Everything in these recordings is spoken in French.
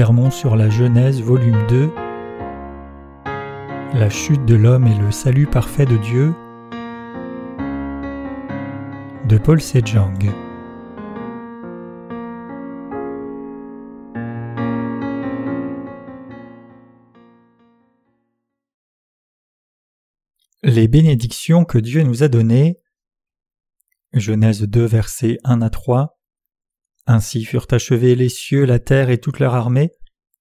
Sermon sur la Genèse, volume 2 La chute de l'homme et le salut parfait de Dieu. De Paul Sejong Les bénédictions que Dieu nous a données. Genèse 2 versets 1 à 3 ainsi furent achevés les cieux, la terre et toute leur armée.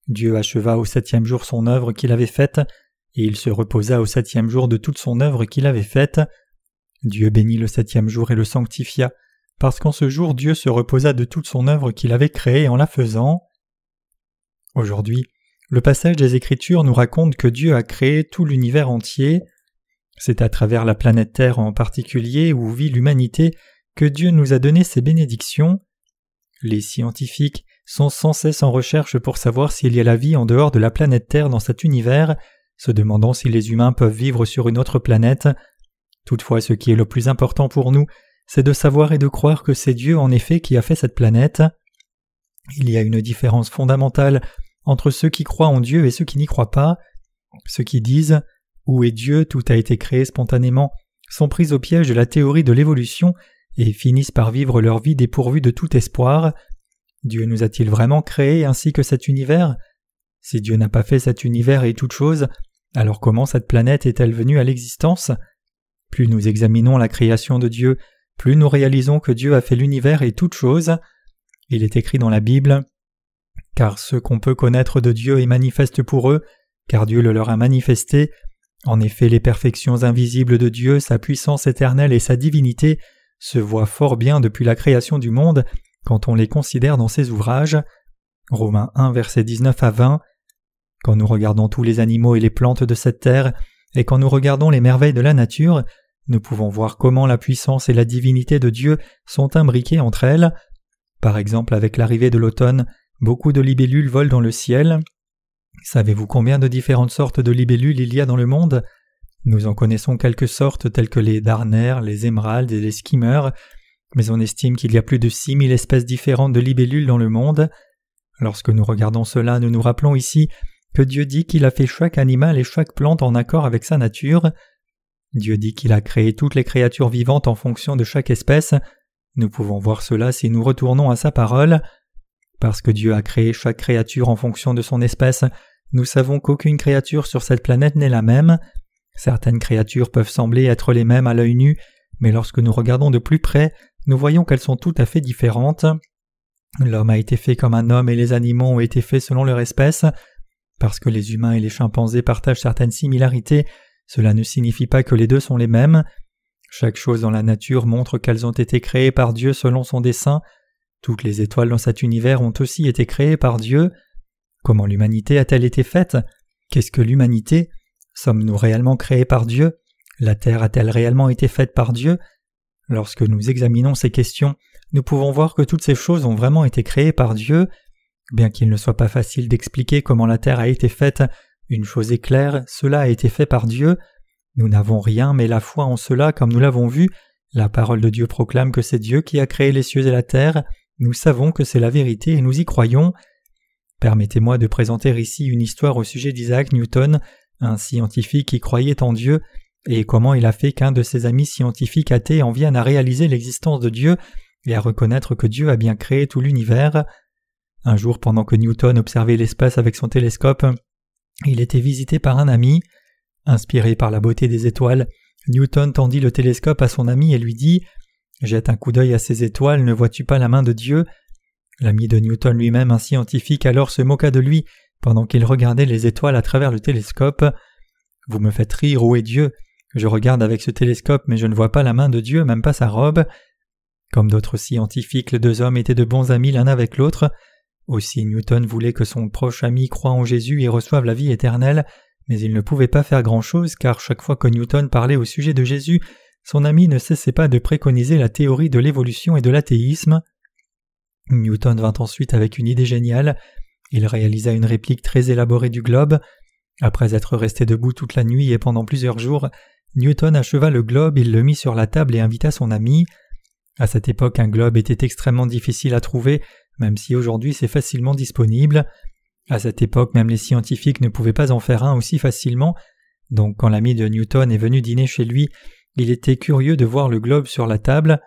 Dieu acheva au septième jour son œuvre qu'il avait faite, et il se reposa au septième jour de toute son œuvre qu'il avait faite. Dieu bénit le septième jour et le sanctifia, parce qu'en ce jour Dieu se reposa de toute son œuvre qu'il avait créée en la faisant. Aujourd'hui, le passage des Écritures nous raconte que Dieu a créé tout l'univers entier. C'est à travers la planète Terre en particulier où vit l'humanité que Dieu nous a donné ses bénédictions. Les scientifiques sont sans cesse en recherche pour savoir s'il y a la vie en dehors de la planète Terre dans cet univers, se demandant si les humains peuvent vivre sur une autre planète. Toutefois, ce qui est le plus important pour nous, c'est de savoir et de croire que c'est Dieu en effet qui a fait cette planète. Il y a une différence fondamentale entre ceux qui croient en Dieu et ceux qui n'y croient pas. Ceux qui disent Où est Dieu? Tout a été créé spontanément sont pris au piège de la théorie de l'évolution et finissent par vivre leur vie dépourvue de tout espoir. Dieu nous a-t-il vraiment créés ainsi que cet univers? Si Dieu n'a pas fait cet univers et toute chose, alors comment cette planète est-elle venue à l'existence? Plus nous examinons la création de Dieu, plus nous réalisons que Dieu a fait l'univers et toute chose. Il est écrit dans la Bible Car ce qu'on peut connaître de Dieu est manifeste pour eux, car Dieu le leur a manifesté. En effet, les perfections invisibles de Dieu, sa puissance éternelle et sa divinité se voient fort bien depuis la création du monde quand on les considère dans ses ouvrages. Romains 1 verset 19 à 20. Quand nous regardons tous les animaux et les plantes de cette terre, et quand nous regardons les merveilles de la nature, nous pouvons voir comment la puissance et la divinité de Dieu sont imbriquées entre elles. Par exemple, avec l'arrivée de l'automne, beaucoup de libellules volent dans le ciel. Savez-vous combien de différentes sortes de libellules il y a dans le monde? Nous en connaissons quelques sortes telles que les darners, les émeraudes et les skimmers, mais on estime qu'il y a plus de six mille espèces différentes de libellules dans le monde. Lorsque nous regardons cela, nous nous rappelons ici que Dieu dit qu'il a fait chaque animal et chaque plante en accord avec sa nature. Dieu dit qu'il a créé toutes les créatures vivantes en fonction de chaque espèce. Nous pouvons voir cela si nous retournons à sa parole. Parce que Dieu a créé chaque créature en fonction de son espèce, nous savons qu'aucune créature sur cette planète n'est la même. Certaines créatures peuvent sembler être les mêmes à l'œil nu, mais lorsque nous regardons de plus près, nous voyons qu'elles sont tout à fait différentes. L'homme a été fait comme un homme et les animaux ont été faits selon leur espèce. Parce que les humains et les chimpanzés partagent certaines similarités, cela ne signifie pas que les deux sont les mêmes. Chaque chose dans la nature montre qu'elles ont été créées par Dieu selon son dessein. Toutes les étoiles dans cet univers ont aussi été créées par Dieu. Comment l'humanité a-t-elle été faite? Qu'est-ce que l'humanité? Sommes-nous réellement créés par Dieu? La terre a-t-elle réellement été faite par Dieu? Lorsque nous examinons ces questions, nous pouvons voir que toutes ces choses ont vraiment été créées par Dieu. Bien qu'il ne soit pas facile d'expliquer comment la terre a été faite, une chose est claire, cela a été fait par Dieu. Nous n'avons rien, mais la foi en cela, comme nous l'avons vu, la parole de Dieu proclame que c'est Dieu qui a créé les cieux et la terre, nous savons que c'est la vérité et nous y croyons. Permettez-moi de présenter ici une histoire au sujet d'Isaac Newton, un scientifique qui croyait en Dieu, et comment il a fait qu'un de ses amis scientifiques athées en vienne à réaliser l'existence de Dieu et à reconnaître que Dieu a bien créé tout l'univers. Un jour, pendant que Newton observait l'espace avec son télescope, il était visité par un ami. Inspiré par la beauté des étoiles, Newton tendit le télescope à son ami et lui dit Jette un coup d'œil à ces étoiles, ne vois-tu pas la main de Dieu? L'ami de Newton lui-même, un scientifique, alors se moqua de lui pendant qu'il regardait les étoiles à travers le télescope. Vous me faites rire, où est Dieu Je regarde avec ce télescope, mais je ne vois pas la main de Dieu, même pas sa robe. Comme d'autres scientifiques, les deux hommes étaient de bons amis l'un avec l'autre. Aussi Newton voulait que son proche ami croie en Jésus et reçoive la vie éternelle, mais il ne pouvait pas faire grand-chose car chaque fois que Newton parlait au sujet de Jésus, son ami ne cessait pas de préconiser la théorie de l'évolution et de l'athéisme. Newton vint ensuite avec une idée géniale. Il réalisa une réplique très élaborée du globe. Après être resté debout toute la nuit et pendant plusieurs jours, Newton acheva le globe, il le mit sur la table et invita son ami. À cette époque, un globe était extrêmement difficile à trouver, même si aujourd'hui c'est facilement disponible. À cette époque, même les scientifiques ne pouvaient pas en faire un aussi facilement, donc quand l'ami de Newton est venu dîner chez lui, il était curieux de voir le globe sur la table.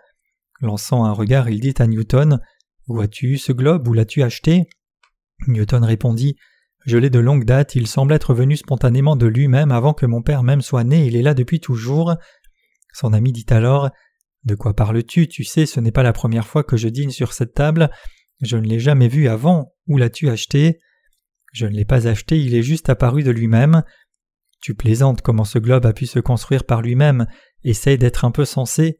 Lançant un regard, il dit à Newton Où as-tu ce globe Où l'as-tu acheté? Newton répondit Je l'ai de longue date, il semble être venu spontanément de lui-même avant que mon père même soit né, il est là depuis toujours. Son ami dit alors De quoi parles-tu? Tu sais, ce n'est pas la première fois que je dîne sur cette table. Je ne l'ai jamais vu avant. Où l'as-tu acheté? Je ne l'ai pas acheté, il est juste apparu de lui-même. Tu plaisantes comment ce globe a pu se construire par lui-même, essaye d'être un peu sensé.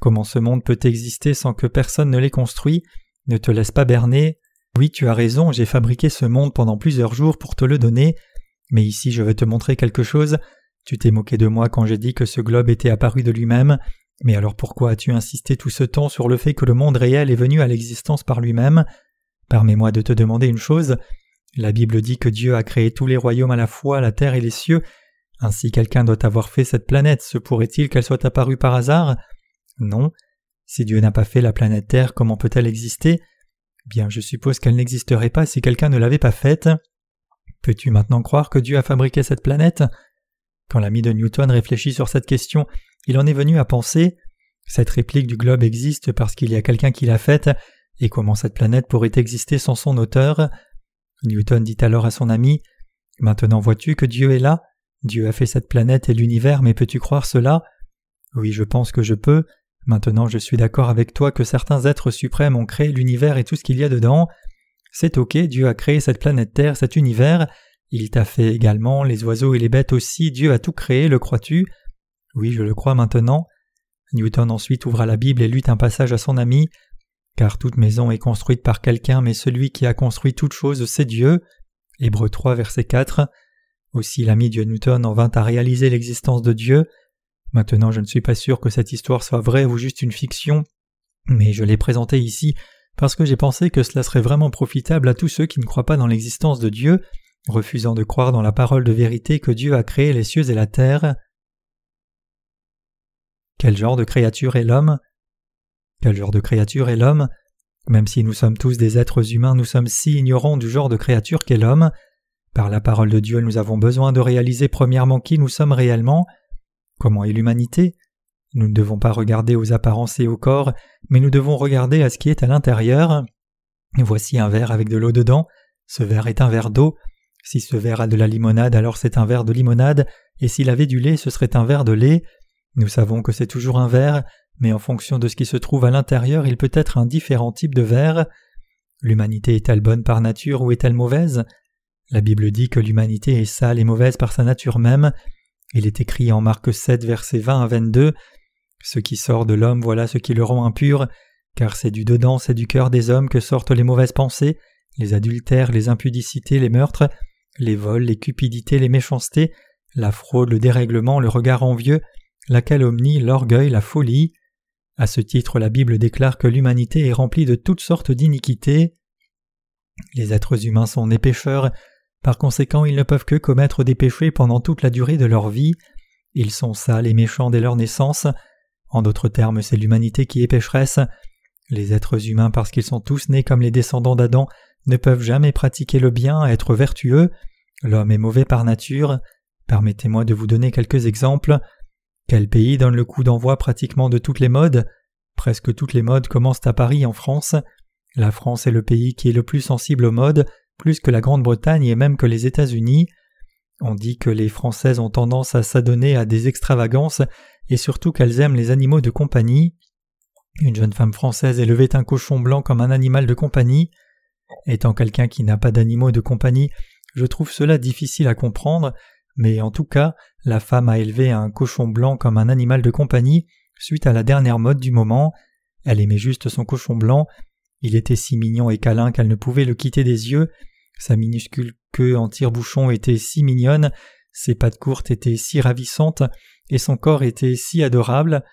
Comment ce monde peut exister sans que personne ne l'ait construit? Ne te laisse pas berner. Oui, tu as raison, j'ai fabriqué ce monde pendant plusieurs jours pour te le donner, mais ici je veux te montrer quelque chose. Tu t'es moqué de moi quand j'ai dit que ce globe était apparu de lui-même, mais alors pourquoi as-tu insisté tout ce temps sur le fait que le monde réel est venu à l'existence par lui-même? Permets-moi de te demander une chose. La Bible dit que Dieu a créé tous les royaumes à la fois, la terre et les cieux. Ainsi quelqu'un doit avoir fait cette planète, se pourrait-il qu'elle soit apparue par hasard? Non. Si Dieu n'a pas fait la planète Terre, comment peut-elle exister? Bien, je suppose qu'elle n'existerait pas si quelqu'un ne l'avait pas faite. Peux-tu maintenant croire que Dieu a fabriqué cette planète? Quand l'ami de Newton réfléchit sur cette question, il en est venu à penser. Cette réplique du globe existe parce qu'il y a quelqu'un qui l'a faite, et comment cette planète pourrait exister sans son auteur? Newton dit alors à son ami Maintenant vois-tu que Dieu est là. Dieu a fait cette planète et l'univers, mais peux-tu croire cela? Oui, je pense que je peux. Maintenant je suis d'accord avec toi que certains êtres suprêmes ont créé l'univers et tout ce qu'il y a dedans. C'est ok, Dieu a créé cette planète Terre, cet univers. Il t'a fait également les oiseaux et les bêtes aussi, Dieu a tout créé, le crois-tu? Oui, je le crois maintenant. Newton ensuite ouvra la Bible et lut un passage à son ami. Car toute maison est construite par quelqu'un, mais celui qui a construit toute chose, c'est Dieu. Hébreu 3, verset 4. Aussi l'ami de Newton en vint à réaliser l'existence de Dieu. Maintenant je ne suis pas sûr que cette histoire soit vraie ou juste une fiction, mais je l'ai présentée ici parce que j'ai pensé que cela serait vraiment profitable à tous ceux qui ne croient pas dans l'existence de Dieu, refusant de croire dans la parole de vérité que Dieu a créé les cieux et la terre. Quel genre de créature est l'homme? Quel genre de créature est l'homme? Même si nous sommes tous des êtres humains, nous sommes si ignorants du genre de créature qu'est l'homme. Par la parole de Dieu, nous avons besoin de réaliser premièrement qui nous sommes réellement. Comment est l'humanité? Nous ne devons pas regarder aux apparences et au corps, mais nous devons regarder à ce qui est à l'intérieur. Voici un verre avec de l'eau dedans. Ce verre est un verre d'eau. Si ce verre a de la limonade, alors c'est un verre de limonade, et s'il avait du lait, ce serait un verre de lait. Nous savons que c'est toujours un verre, mais en fonction de ce qui se trouve à l'intérieur, il peut être un différent type de verre. L'humanité est-elle bonne par nature ou est-elle mauvaise? La Bible dit que l'humanité est sale et mauvaise par sa nature même. Il est écrit en Marc 7, versets 20 à 22 Ce qui sort de l'homme, voilà ce qui le rend impur, car c'est du dedans, c'est du cœur des hommes que sortent les mauvaises pensées, les adultères, les impudicités, les meurtres, les vols, les cupidités, les méchancetés, la fraude, le dérèglement, le regard envieux, la calomnie, l'orgueil, la folie. À ce titre, la Bible déclare que l'humanité est remplie de toutes sortes d'iniquités. Les êtres humains sont des pécheurs, par conséquent, ils ne peuvent que commettre des péchés pendant toute la durée de leur vie. Ils sont sales et méchants dès leur naissance. En d'autres termes, c'est l'humanité qui est pécheresse. Les êtres humains, parce qu'ils sont tous nés comme les descendants d'Adam, ne peuvent jamais pratiquer le bien, être vertueux. L'homme est mauvais par nature. Permettez-moi de vous donner quelques exemples. Quel pays donne le coup d'envoi pratiquement de toutes les modes? Presque toutes les modes commencent à Paris en France. La France est le pays qui est le plus sensible aux modes, plus que la Grande-Bretagne et même que les États-Unis. On dit que les Françaises ont tendance à s'adonner à des extravagances et surtout qu'elles aiment les animaux de compagnie. Une jeune femme française élevait un cochon blanc comme un animal de compagnie. Étant quelqu'un qui n'a pas d'animaux de compagnie, je trouve cela difficile à comprendre, mais en tout cas, la femme a élevé un cochon blanc comme un animal de compagnie suite à la dernière mode du moment. Elle aimait juste son cochon blanc. Il était si mignon et câlin qu'elle ne pouvait le quitter des yeux, sa minuscule queue en tire-bouchon était si mignonne, ses pattes courtes étaient si ravissantes, et son corps était si adorable.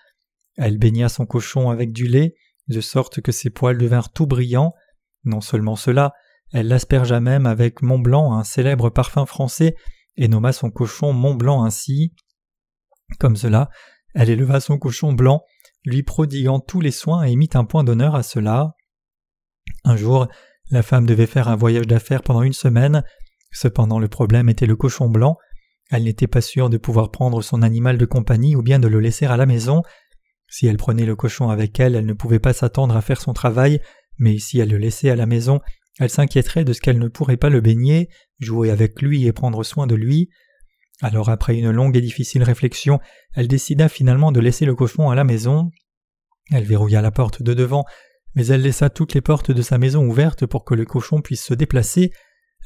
Elle baigna son cochon avec du lait, de sorte que ses poils devinrent tout brillants. Non seulement cela, elle l'aspergea même avec Mont Blanc, un célèbre parfum français, et nomma son cochon Mont Blanc ainsi. Comme cela, elle éleva son cochon blanc, lui prodiguant tous les soins et mit un point d'honneur à cela. Un jour, La femme devait faire un voyage d'affaires pendant une semaine. Cependant le problème était le cochon blanc. Elle n'était pas sûre de pouvoir prendre son animal de compagnie ou bien de le laisser à la maison. Si elle prenait le cochon avec elle, elle ne pouvait pas s'attendre à faire son travail, mais si elle le laissait à la maison, elle s'inquiéterait de ce qu'elle ne pourrait pas le baigner, jouer avec lui et prendre soin de lui. Alors après une longue et difficile réflexion, elle décida finalement de laisser le cochon à la maison. Elle verrouilla la porte de devant, mais elle laissa toutes les portes de sa maison ouvertes pour que le cochon puisse se déplacer.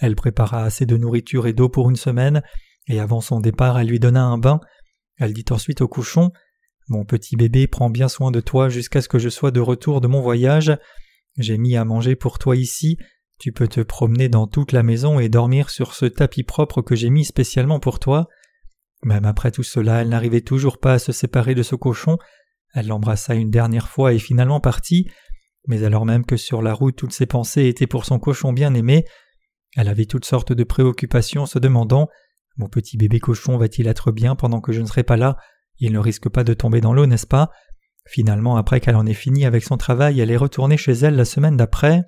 Elle prépara assez de nourriture et d'eau pour une semaine, et avant son départ elle lui donna un bain. Elle dit ensuite au cochon Mon petit bébé prends bien soin de toi jusqu'à ce que je sois de retour de mon voyage. J'ai mis à manger pour toi ici, tu peux te promener dans toute la maison et dormir sur ce tapis propre que j'ai mis spécialement pour toi. Même après tout cela, elle n'arrivait toujours pas à se séparer de ce cochon. Elle l'embrassa une dernière fois et finalement partit. Mais alors même que sur la route toutes ses pensées étaient pour son cochon bien-aimé, elle avait toutes sortes de préoccupations se demandant Mon petit bébé cochon va-t-il être bien pendant que je ne serai pas là? Il ne risque pas de tomber dans l'eau, n'est-ce pas? Finalement, après qu'elle en ait fini avec son travail, elle est retournée chez elle la semaine d'après.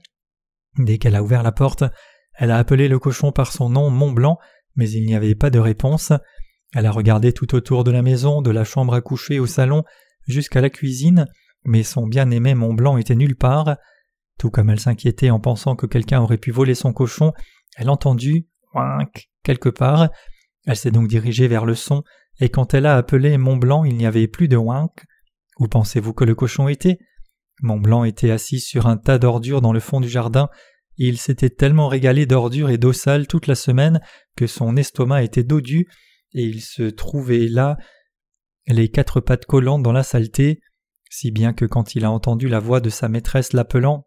Dès qu'elle a ouvert la porte, elle a appelé le cochon par son nom Mont Blanc, mais il n'y avait pas de réponse. Elle a regardé tout autour de la maison, de la chambre à coucher au salon, jusqu'à la cuisine, mais son bien-aimé Mont Blanc était nulle part. Tout comme elle s'inquiétait en pensant que quelqu'un aurait pu voler son cochon, elle entendit ouinc quelque part. Elle s'est donc dirigée vers le son, et quand elle a appelé Mont Blanc, il n'y avait plus de ouinc. Où pensez-vous que le cochon était? Mont Blanc était assis sur un tas d'ordures dans le fond du jardin, il s'était tellement régalé d'ordures et d'eau sale toute la semaine que son estomac était dodu, et il se trouvait là, les quatre pattes collantes dans la saleté, si bien que quand il a entendu la voix de sa maîtresse l'appelant,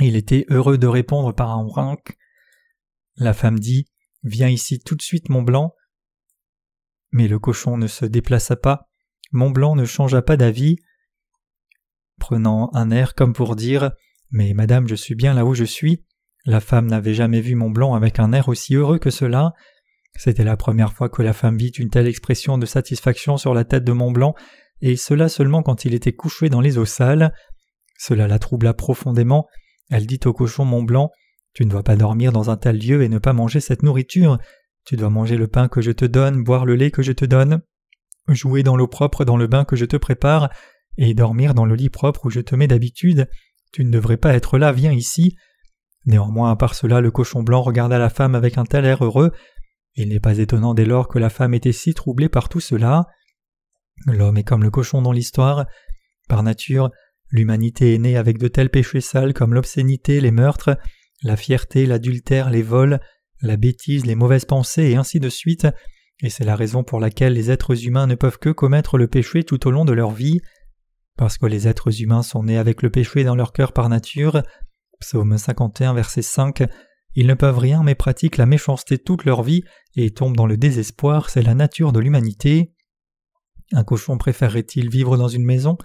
il était heureux de répondre par un rinc. La femme dit Viens ici tout de suite, Mont Blanc. Mais le cochon ne se déplaça pas, Mont Blanc ne changea pas d'avis, prenant un air comme pour dire Mais madame, je suis bien là où je suis. La femme n'avait jamais vu Mont Blanc avec un air aussi heureux que cela. C'était la première fois que la femme vit une telle expression de satisfaction sur la tête de Mont Blanc, et cela seulement quand il était couché dans les eaux sales. Cela la troubla profondément. Elle dit au cochon Mont Blanc Tu ne dois pas dormir dans un tel lieu et ne pas manger cette nourriture. Tu dois manger le pain que je te donne, boire le lait que je te donne, jouer dans l'eau propre dans le bain que je te prépare, et dormir dans le lit propre où je te mets d'habitude. Tu ne devrais pas être là, viens ici. Néanmoins, à part cela, le cochon blanc regarda la femme avec un tel air heureux. Il n'est pas étonnant dès lors que la femme était si troublée par tout cela. L'homme est comme le cochon dans l'histoire. Par nature, l'humanité est née avec de tels péchés sales comme l'obscénité, les meurtres, la fierté, l'adultère, les vols, la bêtise, les mauvaises pensées et ainsi de suite, et c'est la raison pour laquelle les êtres humains ne peuvent que commettre le péché tout au long de leur vie. Parce que les êtres humains sont nés avec le péché dans leur cœur par nature, psaume 51 verset 5, ils ne peuvent rien mais pratiquent la méchanceté toute leur vie et tombent dans le désespoir, c'est la nature de l'humanité. Un cochon préférerait-il vivre dans une maison?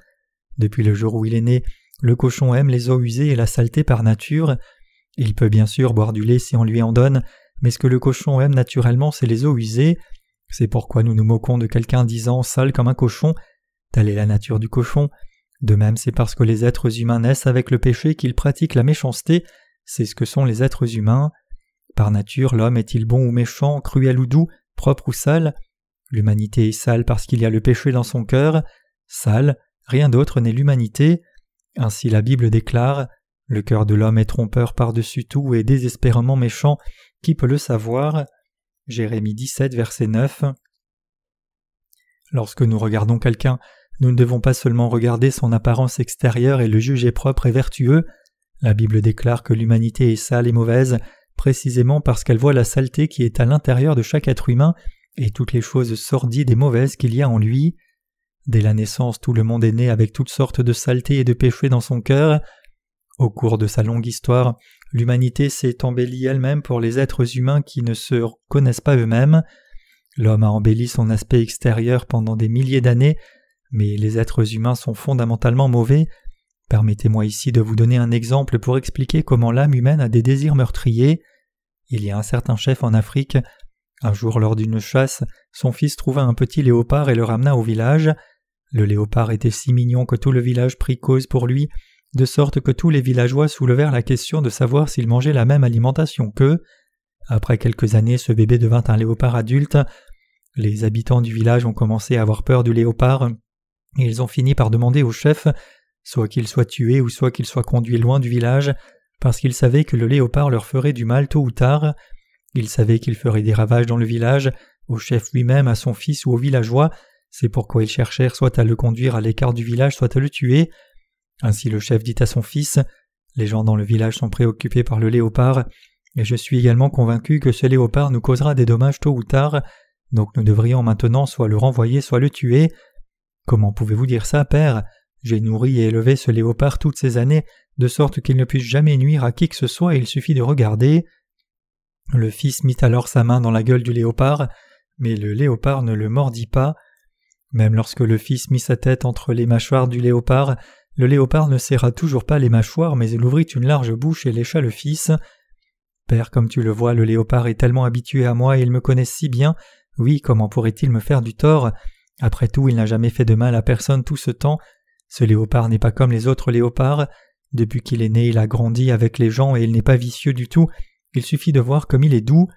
Depuis le jour où il est né, le cochon aime les eaux usées et la saleté par nature. Il peut bien sûr boire du lait si on lui en donne, mais ce que le cochon aime naturellement, c'est les eaux usées. C'est pourquoi nous nous moquons de quelqu'un disant sale comme un cochon. Telle est la nature du cochon. De même, c'est parce que les êtres humains naissent avec le péché qu'ils pratiquent la méchanceté, c'est ce que sont les êtres humains. Par nature, l'homme est-il bon ou méchant, cruel ou doux, propre ou sale? L'humanité est sale parce qu'il y a le péché dans son cœur. Sale, rien d'autre n'est l'humanité. Ainsi la Bible déclare Le cœur de l'homme est trompeur par-dessus tout et désespérément méchant, qui peut le savoir? Jérémie 17, verset 9. Lorsque nous regardons quelqu'un, nous ne devons pas seulement regarder son apparence extérieure et le juger propre et vertueux. La Bible déclare que l'humanité est sale et mauvaise, précisément parce qu'elle voit la saleté qui est à l'intérieur de chaque être humain et toutes les choses sordides et mauvaises qu'il y a en lui. Dès la naissance, tout le monde est né avec toutes sortes de saletés et de péchés dans son cœur. Au cours de sa longue histoire, l'humanité s'est embellie elle-même pour les êtres humains qui ne se connaissent pas eux-mêmes. L'homme a embelli son aspect extérieur pendant des milliers d'années mais les êtres humains sont fondamentalement mauvais. Permettez-moi ici de vous donner un exemple pour expliquer comment l'âme humaine a des désirs meurtriers. Il y a un certain chef en Afrique. Un jour, lors d'une chasse, son fils trouva un petit léopard et le ramena au village. Le léopard était si mignon que tout le village prit cause pour lui, de sorte que tous les villageois soulevèrent la question de savoir s'ils mangeaient la même alimentation qu'eux. Après quelques années, ce bébé devint un léopard adulte. Les habitants du village ont commencé à avoir peur du léopard, et ils ont fini par demander au chef soit qu'il soit tué ou soit qu'il soit conduit loin du village, parce qu'ils savaient que le léopard leur ferait du mal tôt ou tard. Ils savaient qu'il ferait des ravages dans le village, au chef lui-même, à son fils ou aux villageois, c'est pourquoi ils cherchèrent soit à le conduire à l'écart du village, soit à le tuer. Ainsi le chef dit à son fils Les gens dans le village sont préoccupés par le léopard, et je suis également convaincu que ce léopard nous causera des dommages tôt ou tard, donc nous devrions maintenant soit le renvoyer, soit le tuer. Comment pouvez-vous dire ça, père? J'ai nourri et élevé ce léopard toutes ces années, de sorte qu'il ne puisse jamais nuire à qui que ce soit, il suffit de regarder. Le fils mit alors sa main dans la gueule du léopard, mais le léopard ne le mordit pas. Même lorsque le fils mit sa tête entre les mâchoires du léopard, le léopard ne serra toujours pas les mâchoires, mais il ouvrit une large bouche et lécha le fils. Père, comme tu le vois, le léopard est tellement habitué à moi et il me connaît si bien. Oui, comment pourrait-il me faire du tort? Après tout, il n'a jamais fait de mal à personne tout ce temps. Ce léopard n'est pas comme les autres léopards. Depuis qu'il est né, il a grandi avec les gens et il n'est pas vicieux du tout. Il suffit de voir comme il est doux.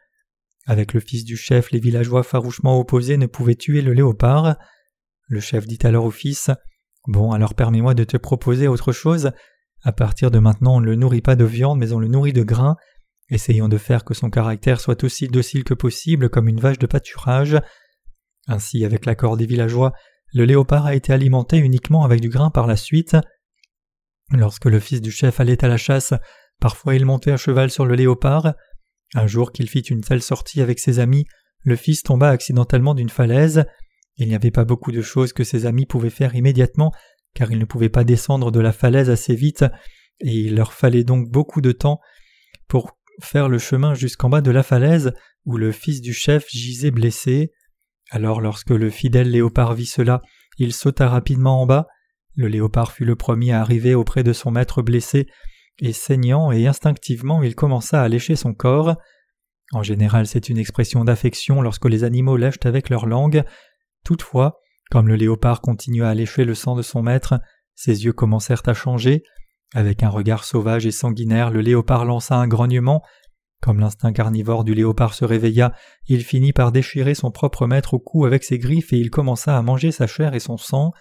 Avec le fils du chef, les villageois farouchement opposés ne pouvaient tuer le léopard. Le chef dit alors au fils Bon, alors permets-moi de te proposer autre chose. À partir de maintenant, on ne le nourrit pas de viande, mais on le nourrit de grains. Essayons de faire que son caractère soit aussi docile que possible, comme une vache de pâturage. Ainsi, avec l'accord des villageois, le léopard a été alimenté uniquement avec du grain par la suite. Lorsque le fils du chef allait à la chasse, parfois il montait à cheval sur le léopard. Un jour qu'il fit une telle sortie avec ses amis, le fils tomba accidentellement d'une falaise. Il n'y avait pas beaucoup de choses que ses amis pouvaient faire immédiatement, car ils ne pouvaient pas descendre de la falaise assez vite, et il leur fallait donc beaucoup de temps pour faire le chemin jusqu'en bas de la falaise, où le fils du chef gisait blessé. Alors lorsque le fidèle léopard vit cela, il sauta rapidement en bas. Le léopard fut le premier à arriver auprès de son maître blessé, et saignant et instinctivement il commença à lécher son corps. En général c'est une expression d'affection lorsque les animaux lèchent avec leur langue, Toutefois, comme le léopard continua à lécher le sang de son maître, ses yeux commencèrent à changer. Avec un regard sauvage et sanguinaire, le léopard lança un grognement. Comme l'instinct carnivore du léopard se réveilla, il finit par déchirer son propre maître au cou avec ses griffes et il commença à manger sa chair et son sang.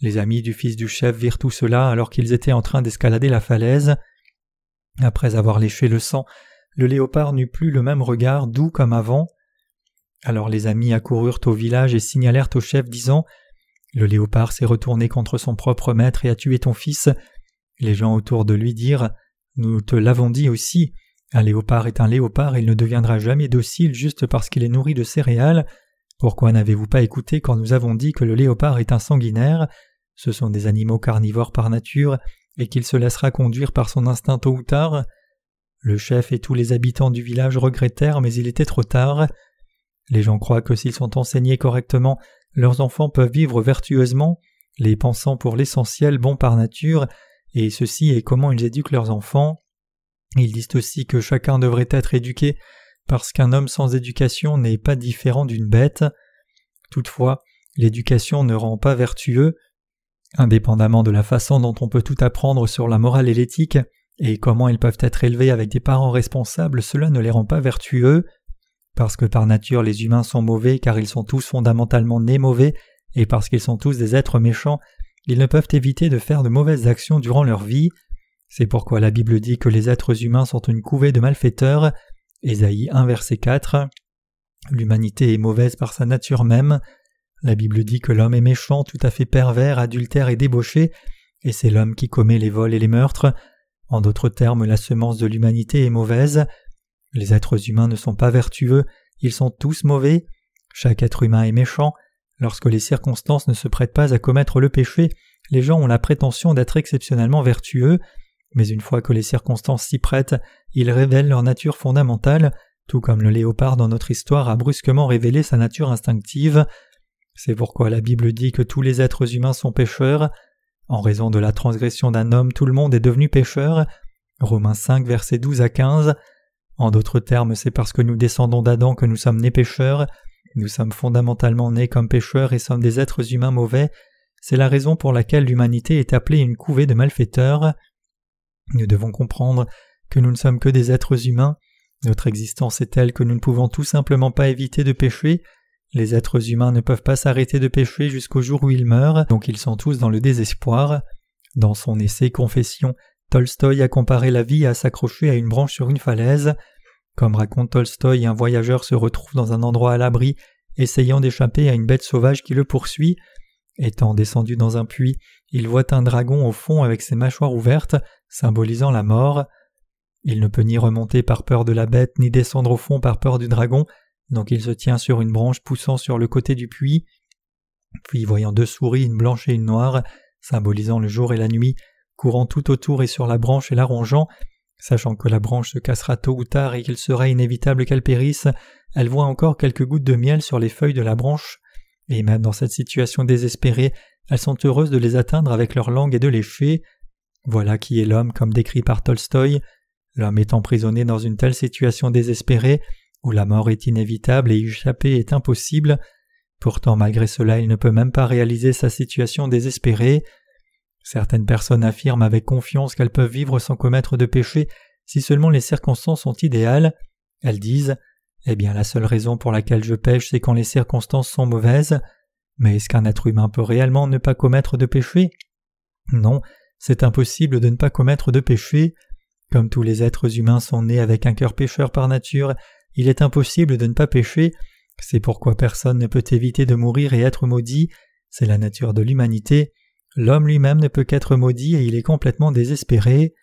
Les amis du fils du chef virent tout cela alors qu'ils étaient en train d'escalader la falaise. Après avoir léché le sang, le léopard n'eut plus le même regard doux comme avant. Alors les amis accoururent au village et signalèrent au chef disant Le léopard s'est retourné contre son propre maître et a tué ton fils. Les gens autour de lui dirent Nous te l'avons dit aussi. Un léopard est un léopard, il ne deviendra jamais docile juste parce qu'il est nourri de céréales. Pourquoi n'avez-vous pas écouté quand nous avons dit que le léopard est un sanguinaire? Ce sont des animaux carnivores par nature et qu'il se laissera conduire par son instinct tôt ou tard. Le chef et tous les habitants du village regrettèrent, mais il était trop tard. Les gens croient que s'ils sont enseignés correctement, leurs enfants peuvent vivre vertueusement, les pensant pour l'essentiel bons par nature, et ceci est comment ils éduquent leurs enfants. Ils disent aussi que chacun devrait être éduqué parce qu'un homme sans éducation n'est pas différent d'une bête. Toutefois, l'éducation ne rend pas vertueux. Indépendamment de la façon dont on peut tout apprendre sur la morale et l'éthique, et comment ils peuvent être élevés avec des parents responsables, cela ne les rend pas vertueux. Parce que par nature les humains sont mauvais car ils sont tous fondamentalement nés mauvais, et parce qu'ils sont tous des êtres méchants, ils ne peuvent éviter de faire de mauvaises actions durant leur vie. C'est pourquoi la Bible dit que les êtres humains sont une couvée de malfaiteurs. Ésaïe 1 verset 4. L'humanité est mauvaise par sa nature même. La Bible dit que l'homme est méchant, tout à fait pervers, adultère et débauché, et c'est l'homme qui commet les vols et les meurtres. En d'autres termes, la semence de l'humanité est mauvaise. Les êtres humains ne sont pas vertueux, ils sont tous mauvais, chaque être humain est méchant, lorsque les circonstances ne se prêtent pas à commettre le péché, les gens ont la prétention d'être exceptionnellement vertueux, mais une fois que les circonstances s'y prêtent, ils révèlent leur nature fondamentale, tout comme le léopard dans notre histoire a brusquement révélé sa nature instinctive. C'est pourquoi la Bible dit que tous les êtres humains sont pécheurs. En raison de la transgression d'un homme, tout le monde est devenu pécheur. Romains 5, versets 12 à 15. En d'autres termes, c'est parce que nous descendons d'Adam que nous sommes nés pécheurs, nous sommes fondamentalement nés comme pécheurs et sommes des êtres humains mauvais, c'est la raison pour laquelle l'humanité est appelée une couvée de malfaiteurs. Nous devons comprendre que nous ne sommes que des êtres humains, notre existence est telle que nous ne pouvons tout simplement pas éviter de pécher, les êtres humains ne peuvent pas s'arrêter de pécher jusqu'au jour où ils meurent, donc ils sont tous dans le désespoir. Dans son essai Confession, Tolstoï a comparé la vie à s'accrocher à une branche sur une falaise. Comme raconte Tolstoï, un voyageur se retrouve dans un endroit à l'abri, essayant d'échapper à une bête sauvage qui le poursuit. Étant descendu dans un puits, il voit un dragon au fond avec ses mâchoires ouvertes, symbolisant la mort. Il ne peut ni remonter par peur de la bête, ni descendre au fond par peur du dragon, donc il se tient sur une branche poussant sur le côté du puits. Puis, voyant deux souris, une blanche et une noire, symbolisant le jour et la nuit, courant tout autour et sur la branche et la rongeant, sachant que la branche se cassera tôt ou tard et qu'il sera inévitable qu'elle périsse, elle voit encore quelques gouttes de miel sur les feuilles de la branche, et même dans cette situation désespérée, elles sont heureuses de les atteindre avec leur langue et de lécher. Voilà qui est l'homme comme décrit par Tolstoï. L'homme est emprisonné dans une telle situation désespérée, où la mort est inévitable et échapper est impossible, pourtant malgré cela il ne peut même pas réaliser sa situation désespérée. Certaines personnes affirment avec confiance qu'elles peuvent vivre sans commettre de péché si seulement les circonstances sont idéales. Elles disent Eh bien la seule raison pour laquelle je pêche c'est quand les circonstances sont mauvaises. Mais est-ce qu'un être humain peut réellement ne pas commettre de péché? Non, c'est impossible de ne pas commettre de péché. Comme tous les êtres humains sont nés avec un cœur pécheur par nature, il est impossible de ne pas pécher, c'est pourquoi personne ne peut éviter de mourir et être maudit, c'est la nature de l'humanité, l'homme lui-même ne peut qu'être maudit et il est complètement désespéré.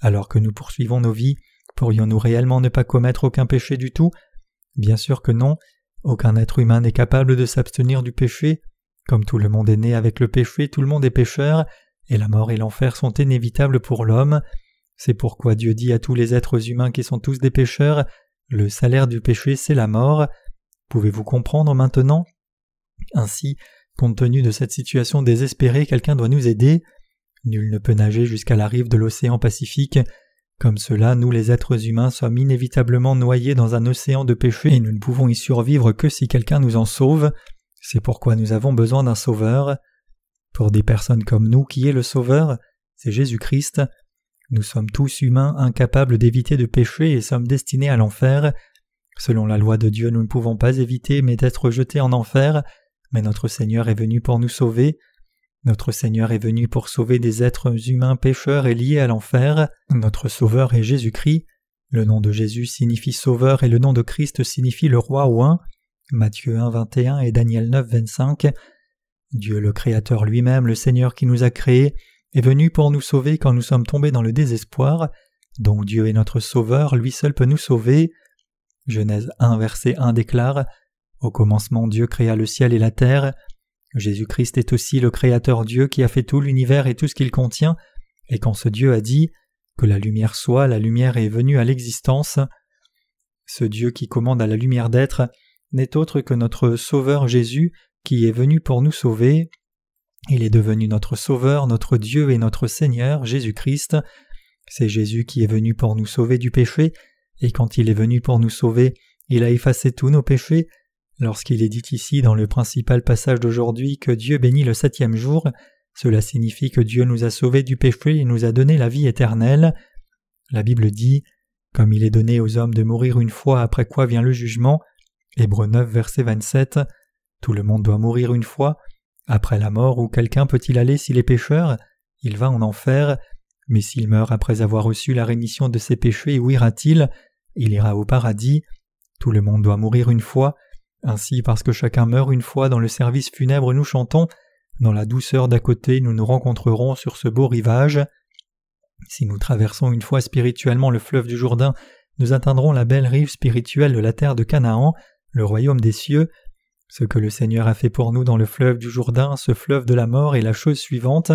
Alors que nous poursuivons nos vies, pourrions-nous réellement ne pas commettre aucun péché du tout? Bien sûr que non, aucun être humain n'est capable de s'abstenir du péché. Comme tout le monde est né avec le péché, tout le monde est pécheur, et la mort et l'enfer sont inévitables pour l'homme. C'est pourquoi Dieu dit à tous les êtres humains qui sont tous des pécheurs le salaire du péché, c'est la mort. Pouvez-vous comprendre maintenant? Ainsi, compte tenu de cette situation désespérée, quelqu'un doit nous aider. Nul ne peut nager jusqu'à la rive de l'océan Pacifique. Comme cela, nous les êtres humains sommes inévitablement noyés dans un océan de péché et nous ne pouvons y survivre que si quelqu'un nous en sauve. C'est pourquoi nous avons besoin d'un sauveur. Pour des personnes comme nous, qui est le sauveur C'est Jésus-Christ. Nous sommes tous humains incapables d'éviter de pécher et sommes destinés à l'enfer. Selon la loi de Dieu, nous ne pouvons pas éviter mais d'être jetés en enfer, mais notre Seigneur est venu pour nous sauver. Notre Seigneur est venu pour sauver des êtres humains pécheurs et liés à l'enfer. Notre Sauveur est Jésus-Christ. Le nom de Jésus signifie Sauveur et le nom de Christ signifie le Roi ou un. Matthieu 1, 21 et Daniel 9, 25. Dieu le Créateur lui-même, le Seigneur qui nous a créés, est venu pour nous sauver quand nous sommes tombés dans le désespoir, donc Dieu est notre Sauveur, lui seul peut nous sauver. Genèse 1 verset 1 déclare Au commencement Dieu créa le ciel et la terre. Jésus-Christ est aussi le Créateur Dieu qui a fait tout l'univers et tout ce qu'il contient, et quand ce Dieu a dit que la lumière soit, la lumière est venue à l'existence. Ce Dieu qui commande à la lumière d'être n'est autre que notre Sauveur Jésus qui est venu pour nous sauver. Il est devenu notre Sauveur, notre Dieu et notre Seigneur, Jésus-Christ. C'est Jésus qui est venu pour nous sauver du péché, et quand il est venu pour nous sauver, il a effacé tous nos péchés. Lorsqu'il est dit ici dans le principal passage d'aujourd'hui que Dieu bénit le septième jour, cela signifie que Dieu nous a sauvés du péché et nous a donné la vie éternelle. La Bible dit Comme il est donné aux hommes de mourir une fois après quoi vient le jugement. Hébreu 9, verset 27. Tout le monde doit mourir une fois. Après la mort, où quelqu'un peut-il aller s'il est pécheur Il va en enfer, mais s'il meurt après avoir reçu la rémission de ses péchés, où ira-t-il? Il ira au paradis. Tout le monde doit mourir une fois. Ainsi, parce que chacun meurt une fois dans le service funèbre, nous chantons Dans la douceur d'à côté, nous nous rencontrerons sur ce beau rivage. Si nous traversons une fois spirituellement le fleuve du Jourdain, nous atteindrons la belle rive spirituelle de la terre de Canaan, le royaume des cieux, ce que le Seigneur a fait pour nous dans le fleuve du Jourdain, ce fleuve de la mort, est la chose suivante.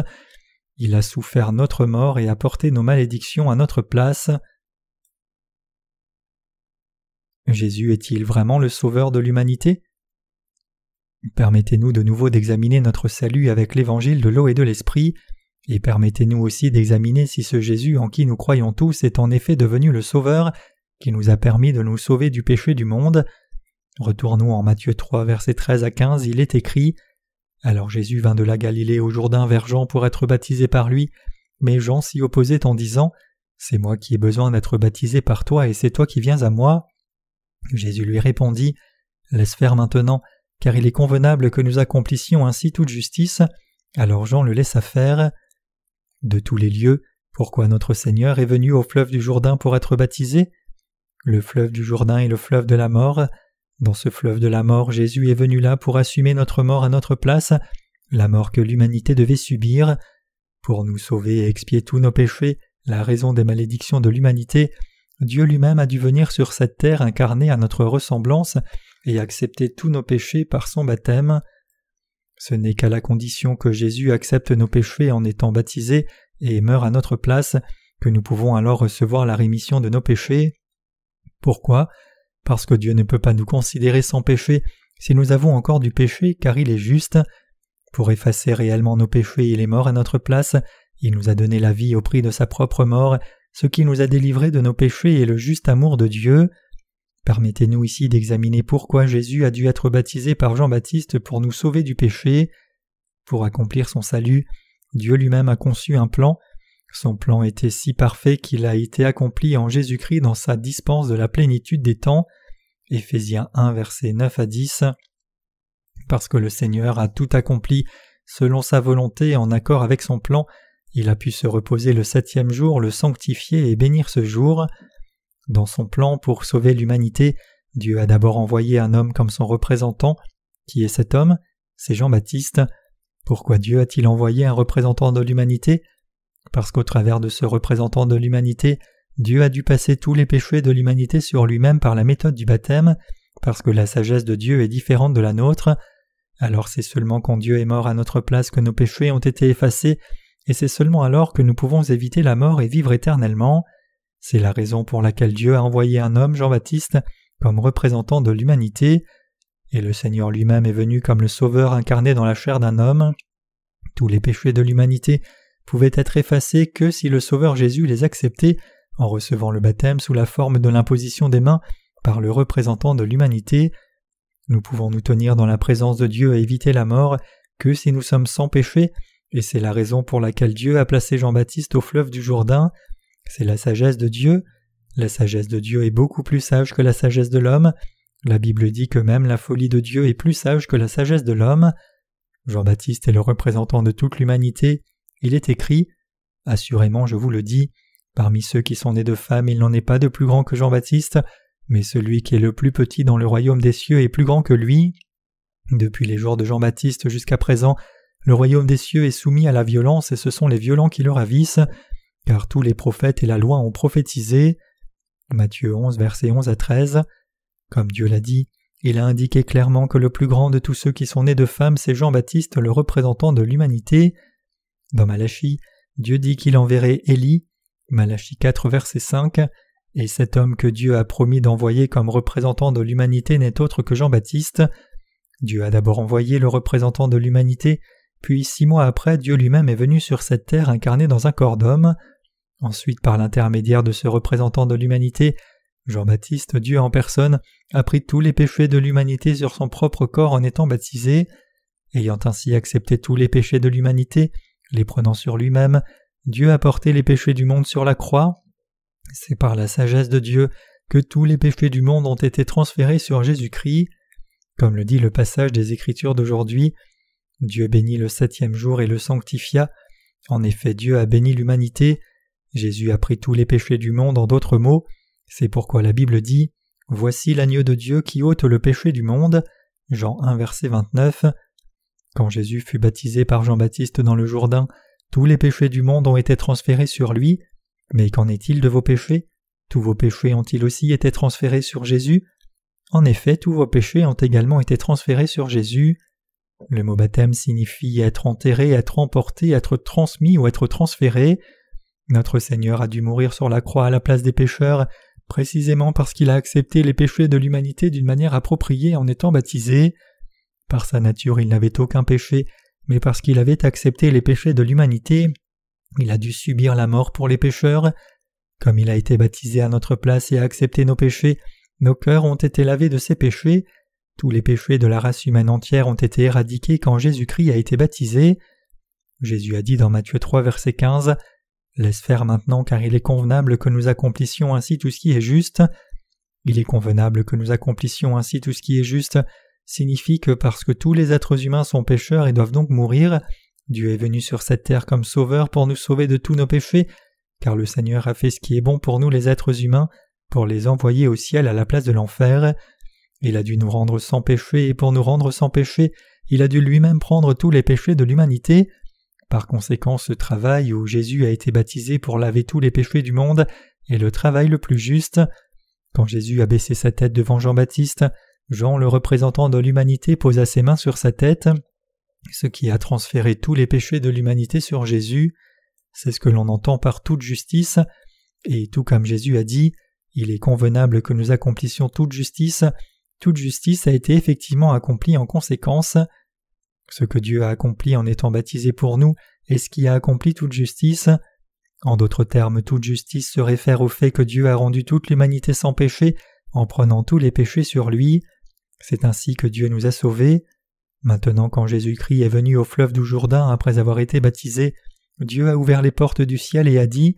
Il a souffert notre mort et a porté nos malédictions à notre place. Jésus est-il vraiment le Sauveur de l'humanité? Permettez-nous de nouveau d'examiner notre salut avec l'évangile de l'eau et de l'esprit, et permettez-nous aussi d'examiner si ce Jésus en qui nous croyons tous est en effet devenu le Sauveur, qui nous a permis de nous sauver du péché du monde. Retournons en Matthieu 3, versets 13 à 15, il est écrit Alors Jésus vint de la Galilée au Jourdain vers Jean pour être baptisé par lui, mais Jean s'y opposait en disant C'est moi qui ai besoin d'être baptisé par toi et c'est toi qui viens à moi. Jésus lui répondit Laisse faire maintenant, car il est convenable que nous accomplissions ainsi toute justice. Alors Jean le laissa faire. De tous les lieux, pourquoi notre Seigneur est venu au fleuve du Jourdain pour être baptisé? Le fleuve du Jourdain est le fleuve de la mort. Dans ce fleuve de la mort, Jésus est venu là pour assumer notre mort à notre place, la mort que l'humanité devait subir. Pour nous sauver et expier tous nos péchés, la raison des malédictions de l'humanité, Dieu lui-même a dû venir sur cette terre incarner à notre ressemblance et accepter tous nos péchés par son baptême. Ce n'est qu'à la condition que Jésus accepte nos péchés en étant baptisé et meurt à notre place que nous pouvons alors recevoir la rémission de nos péchés. Pourquoi? Parce que Dieu ne peut pas nous considérer sans péché si nous avons encore du péché, car il est juste. Pour effacer réellement nos péchés, il est mort à notre place, il nous a donné la vie au prix de sa propre mort, ce qui nous a délivrés de nos péchés et le juste amour de Dieu. Permettez-nous ici d'examiner pourquoi Jésus a dû être baptisé par Jean-Baptiste pour nous sauver du péché. Pour accomplir son salut, Dieu lui-même a conçu un plan. Son plan était si parfait qu'il a été accompli en Jésus-Christ dans sa dispense de la plénitude des temps. Éphésiens 1 versets 9 à 10. Parce que le Seigneur a tout accompli selon sa volonté en accord avec son plan, il a pu se reposer le septième jour, le sanctifier et bénir ce jour. Dans son plan pour sauver l'humanité, Dieu a d'abord envoyé un homme comme son représentant. Qui est cet homme? C'est Jean-Baptiste. Pourquoi Dieu a-t-il envoyé un représentant de l'humanité? Parce qu'au travers de ce représentant de l'humanité, Dieu a dû passer tous les péchés de l'humanité sur lui-même par la méthode du baptême, parce que la sagesse de Dieu est différente de la nôtre. Alors c'est seulement quand Dieu est mort à notre place que nos péchés ont été effacés, et c'est seulement alors que nous pouvons éviter la mort et vivre éternellement. C'est la raison pour laquelle Dieu a envoyé un homme, Jean-Baptiste, comme représentant de l'humanité, et le Seigneur lui-même est venu comme le Sauveur incarné dans la chair d'un homme. Tous les péchés de l'humanité pouvaient être effacés que si le Sauveur Jésus les acceptait en recevant le baptême sous la forme de l'imposition des mains par le représentant de l'humanité. Nous pouvons nous tenir dans la présence de Dieu et éviter la mort que si nous sommes sans péché, et c'est la raison pour laquelle Dieu a placé Jean-Baptiste au fleuve du Jourdain. C'est la sagesse de Dieu. La sagesse de Dieu est beaucoup plus sage que la sagesse de l'homme. La Bible dit que même la folie de Dieu est plus sage que la sagesse de l'homme. Jean-Baptiste est le représentant de toute l'humanité. Il est écrit Assurément, je vous le dis, parmi ceux qui sont nés de femmes, il n'en est pas de plus grand que Jean-Baptiste, mais celui qui est le plus petit dans le royaume des cieux est plus grand que lui. Depuis les jours de Jean-Baptiste jusqu'à présent, le royaume des cieux est soumis à la violence et ce sont les violents qui le ravissent car tous les prophètes et la loi ont prophétisé. Matthieu 11, versets 11 à 13. Comme Dieu l'a dit, il a indiqué clairement que le plus grand de tous ceux qui sont nés de femmes, c'est Jean-Baptiste, le représentant de l'humanité. Dans Malachie, Dieu dit qu'il enverrait Élie, Malachie 4, verset 5, et cet homme que Dieu a promis d'envoyer comme représentant de l'humanité n'est autre que Jean-Baptiste. Dieu a d'abord envoyé le représentant de l'humanité, puis six mois après, Dieu lui-même est venu sur cette terre incarné dans un corps d'homme. Ensuite, par l'intermédiaire de ce représentant de l'humanité, Jean-Baptiste, Dieu en personne, a pris tous les péchés de l'humanité sur son propre corps en étant baptisé. Ayant ainsi accepté tous les péchés de l'humanité, les prenant sur lui-même, Dieu a porté les péchés du monde sur la croix. C'est par la sagesse de Dieu que tous les péchés du monde ont été transférés sur Jésus-Christ. Comme le dit le passage des Écritures d'aujourd'hui, Dieu bénit le septième jour et le sanctifia. En effet, Dieu a béni l'humanité, Jésus a pris tous les péchés du monde en d'autres mots, c'est pourquoi la Bible dit Voici l'agneau de Dieu qui ôte le péché du monde. Jean 1 verset 29. Quand Jésus fut baptisé par Jean-Baptiste dans le Jourdain, tous les péchés du monde ont été transférés sur lui. Mais qu'en est-il de vos péchés? Tous vos péchés ont-ils aussi été transférés sur Jésus? En effet, tous vos péchés ont également été transférés sur Jésus. Le mot baptême signifie être enterré, être emporté, être transmis ou être transféré. Notre Seigneur a dû mourir sur la croix à la place des pécheurs, précisément parce qu'il a accepté les péchés de l'humanité d'une manière appropriée en étant baptisé. Par sa nature il n'avait aucun péché, mais parce qu'il avait accepté les péchés de l'humanité, il a dû subir la mort pour les pécheurs. Comme il a été baptisé à notre place et a accepté nos péchés, nos cœurs ont été lavés de ses péchés. Tous les péchés de la race humaine entière ont été éradiqués quand Jésus-Christ a été baptisé. Jésus a dit dans Matthieu 3 verset 15 Laisse faire maintenant car il est convenable que nous accomplissions ainsi tout ce qui est juste. Il est convenable que nous accomplissions ainsi tout ce qui est juste signifie que parce que tous les êtres humains sont pécheurs et doivent donc mourir, Dieu est venu sur cette terre comme sauveur pour nous sauver de tous nos péchés, car le Seigneur a fait ce qui est bon pour nous les êtres humains, pour les envoyer au ciel à la place de l'enfer. Il a dû nous rendre sans péché, et pour nous rendre sans péché, il a dû lui-même prendre tous les péchés de l'humanité. Par conséquent, ce travail où Jésus a été baptisé pour laver tous les péchés du monde est le travail le plus juste. Quand Jésus a baissé sa tête devant Jean-Baptiste, Jean, le représentant de l'humanité, posa ses mains sur sa tête, ce qui a transféré tous les péchés de l'humanité sur Jésus. C'est ce que l'on entend par toute justice, et tout comme Jésus a dit, il est convenable que nous accomplissions toute justice, toute justice a été effectivement accomplie en conséquence. Ce que Dieu a accompli en étant baptisé pour nous est ce qui a accompli toute justice. En d'autres termes, toute justice se réfère au fait que Dieu a rendu toute l'humanité sans péché en prenant tous les péchés sur lui. C'est ainsi que Dieu nous a sauvés. Maintenant, quand Jésus-Christ est venu au fleuve du Jourdain après avoir été baptisé, Dieu a ouvert les portes du ciel et a dit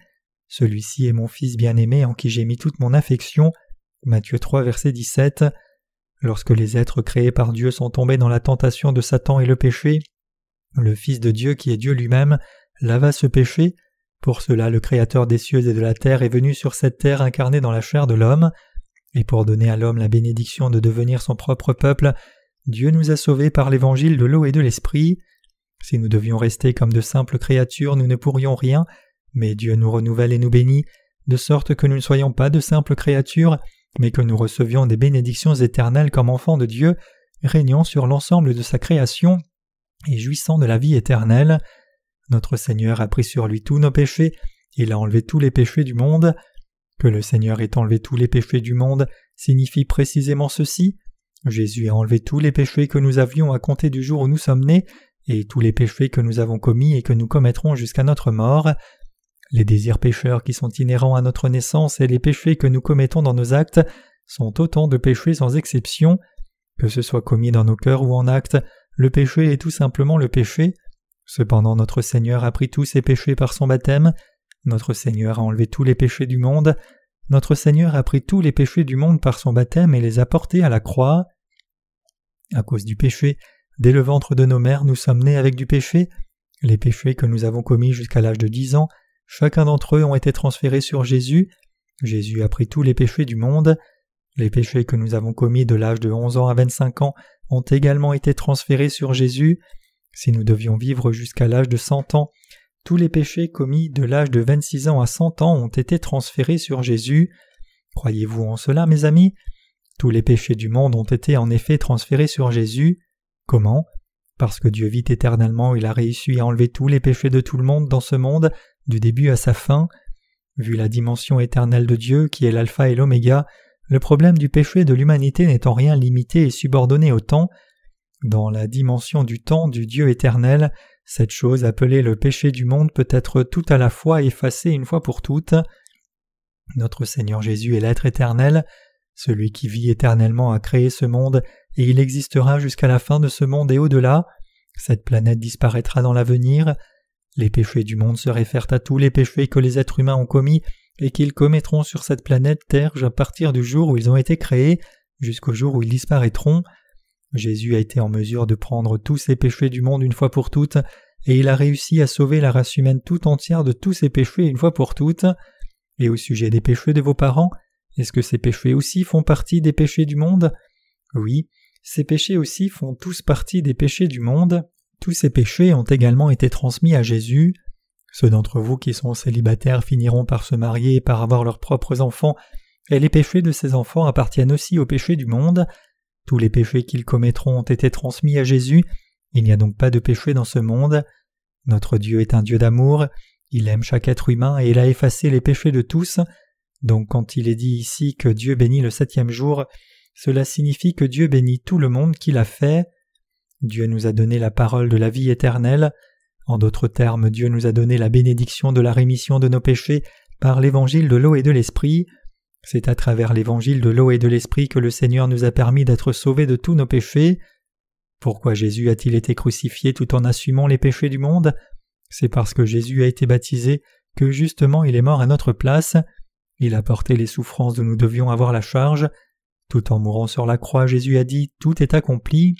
Celui-ci est mon Fils bien-aimé en qui j'ai mis toute mon affection. Matthieu 3, verset 17. Lorsque les êtres créés par Dieu sont tombés dans la tentation de Satan et le péché, le Fils de Dieu qui est Dieu lui-même lava ce péché. Pour cela le Créateur des cieux et de la terre est venu sur cette terre incarné dans la chair de l'homme. Et pour donner à l'homme la bénédiction de devenir son propre peuple, Dieu nous a sauvés par l'évangile de l'eau et de l'esprit. Si nous devions rester comme de simples créatures, nous ne pourrions rien, mais Dieu nous renouvelle et nous bénit, de sorte que nous ne soyons pas de simples créatures, mais que nous recevions des bénédictions éternelles comme enfants de Dieu, régnant sur l'ensemble de sa création et jouissant de la vie éternelle. Notre Seigneur a pris sur lui tous nos péchés, il a enlevé tous les péchés du monde. Que le Seigneur ait enlevé tous les péchés du monde signifie précisément ceci. Jésus a enlevé tous les péchés que nous avions à compter du jour où nous sommes nés, et tous les péchés que nous avons commis et que nous commettrons jusqu'à notre mort. Les désirs pécheurs qui sont inhérents à notre naissance et les péchés que nous commettons dans nos actes sont autant de péchés sans exception. Que ce soit commis dans nos cœurs ou en actes, le péché est tout simplement le péché. Cependant notre Seigneur a pris tous ses péchés par son baptême, notre Seigneur a enlevé tous les péchés du monde, notre Seigneur a pris tous les péchés du monde par son baptême et les a portés à la croix. À cause du péché, dès le ventre de nos mères nous sommes nés avec du péché, les péchés que nous avons commis jusqu'à l'âge de dix ans Chacun d'entre eux ont été transférés sur Jésus. Jésus a pris tous les péchés du monde. Les péchés que nous avons commis de l'âge de onze ans à vingt-cinq ans ont également été transférés sur Jésus. Si nous devions vivre jusqu'à l'âge de cent ans, tous les péchés commis de l'âge de vingt-six ans à cent ans ont été transférés sur Jésus. Croyez-vous en cela, mes amis? Tous les péchés du monde ont été en effet transférés sur Jésus. Comment? Parce que Dieu vit éternellement, il a réussi à enlever tous les péchés de tout le monde dans ce monde du début à sa fin. Vu la dimension éternelle de Dieu, qui est l'alpha et l'oméga, le problème du péché de l'humanité n'est en rien limité et subordonné au temps. Dans la dimension du temps du Dieu éternel, cette chose appelée le péché du monde peut être tout à la fois effacée une fois pour toutes. Notre Seigneur Jésus est l'être éternel, celui qui vit éternellement a créé ce monde, et il existera jusqu'à la fin de ce monde et au-delà. Cette planète disparaîtra dans l'avenir. Les péchés du monde se réfèrent à tous les péchés que les êtres humains ont commis et qu'ils commettront sur cette planète Terre à partir du jour où ils ont été créés jusqu'au jour où ils disparaîtront. Jésus a été en mesure de prendre tous ces péchés du monde une fois pour toutes, et il a réussi à sauver la race humaine tout entière de tous ces péchés une fois pour toutes. Et au sujet des péchés de vos parents, est-ce que ces péchés aussi font partie des péchés du monde? Oui, ces péchés aussi font tous partie des péchés du monde. Tous ces péchés ont également été transmis à Jésus. Ceux d'entre vous qui sont célibataires finiront par se marier et par avoir leurs propres enfants, et les péchés de ces enfants appartiennent aussi aux péchés du monde. Tous les péchés qu'ils commettront ont été transmis à Jésus, il n'y a donc pas de péché dans ce monde. Notre Dieu est un Dieu d'amour, il aime chaque être humain et il a effacé les péchés de tous. Donc quand il est dit ici que Dieu bénit le septième jour, cela signifie que Dieu bénit tout le monde qu'il a fait. Dieu nous a donné la parole de la vie éternelle. En d'autres termes, Dieu nous a donné la bénédiction de la rémission de nos péchés par l'évangile de l'eau et de l'esprit. C'est à travers l'évangile de l'eau et de l'esprit que le Seigneur nous a permis d'être sauvés de tous nos péchés. Pourquoi Jésus a-t-il été crucifié tout en assumant les péchés du monde? C'est parce que Jésus a été baptisé que justement il est mort à notre place. Il a porté les souffrances dont nous devions avoir la charge. Tout en mourant sur la croix, Jésus a dit Tout est accompli.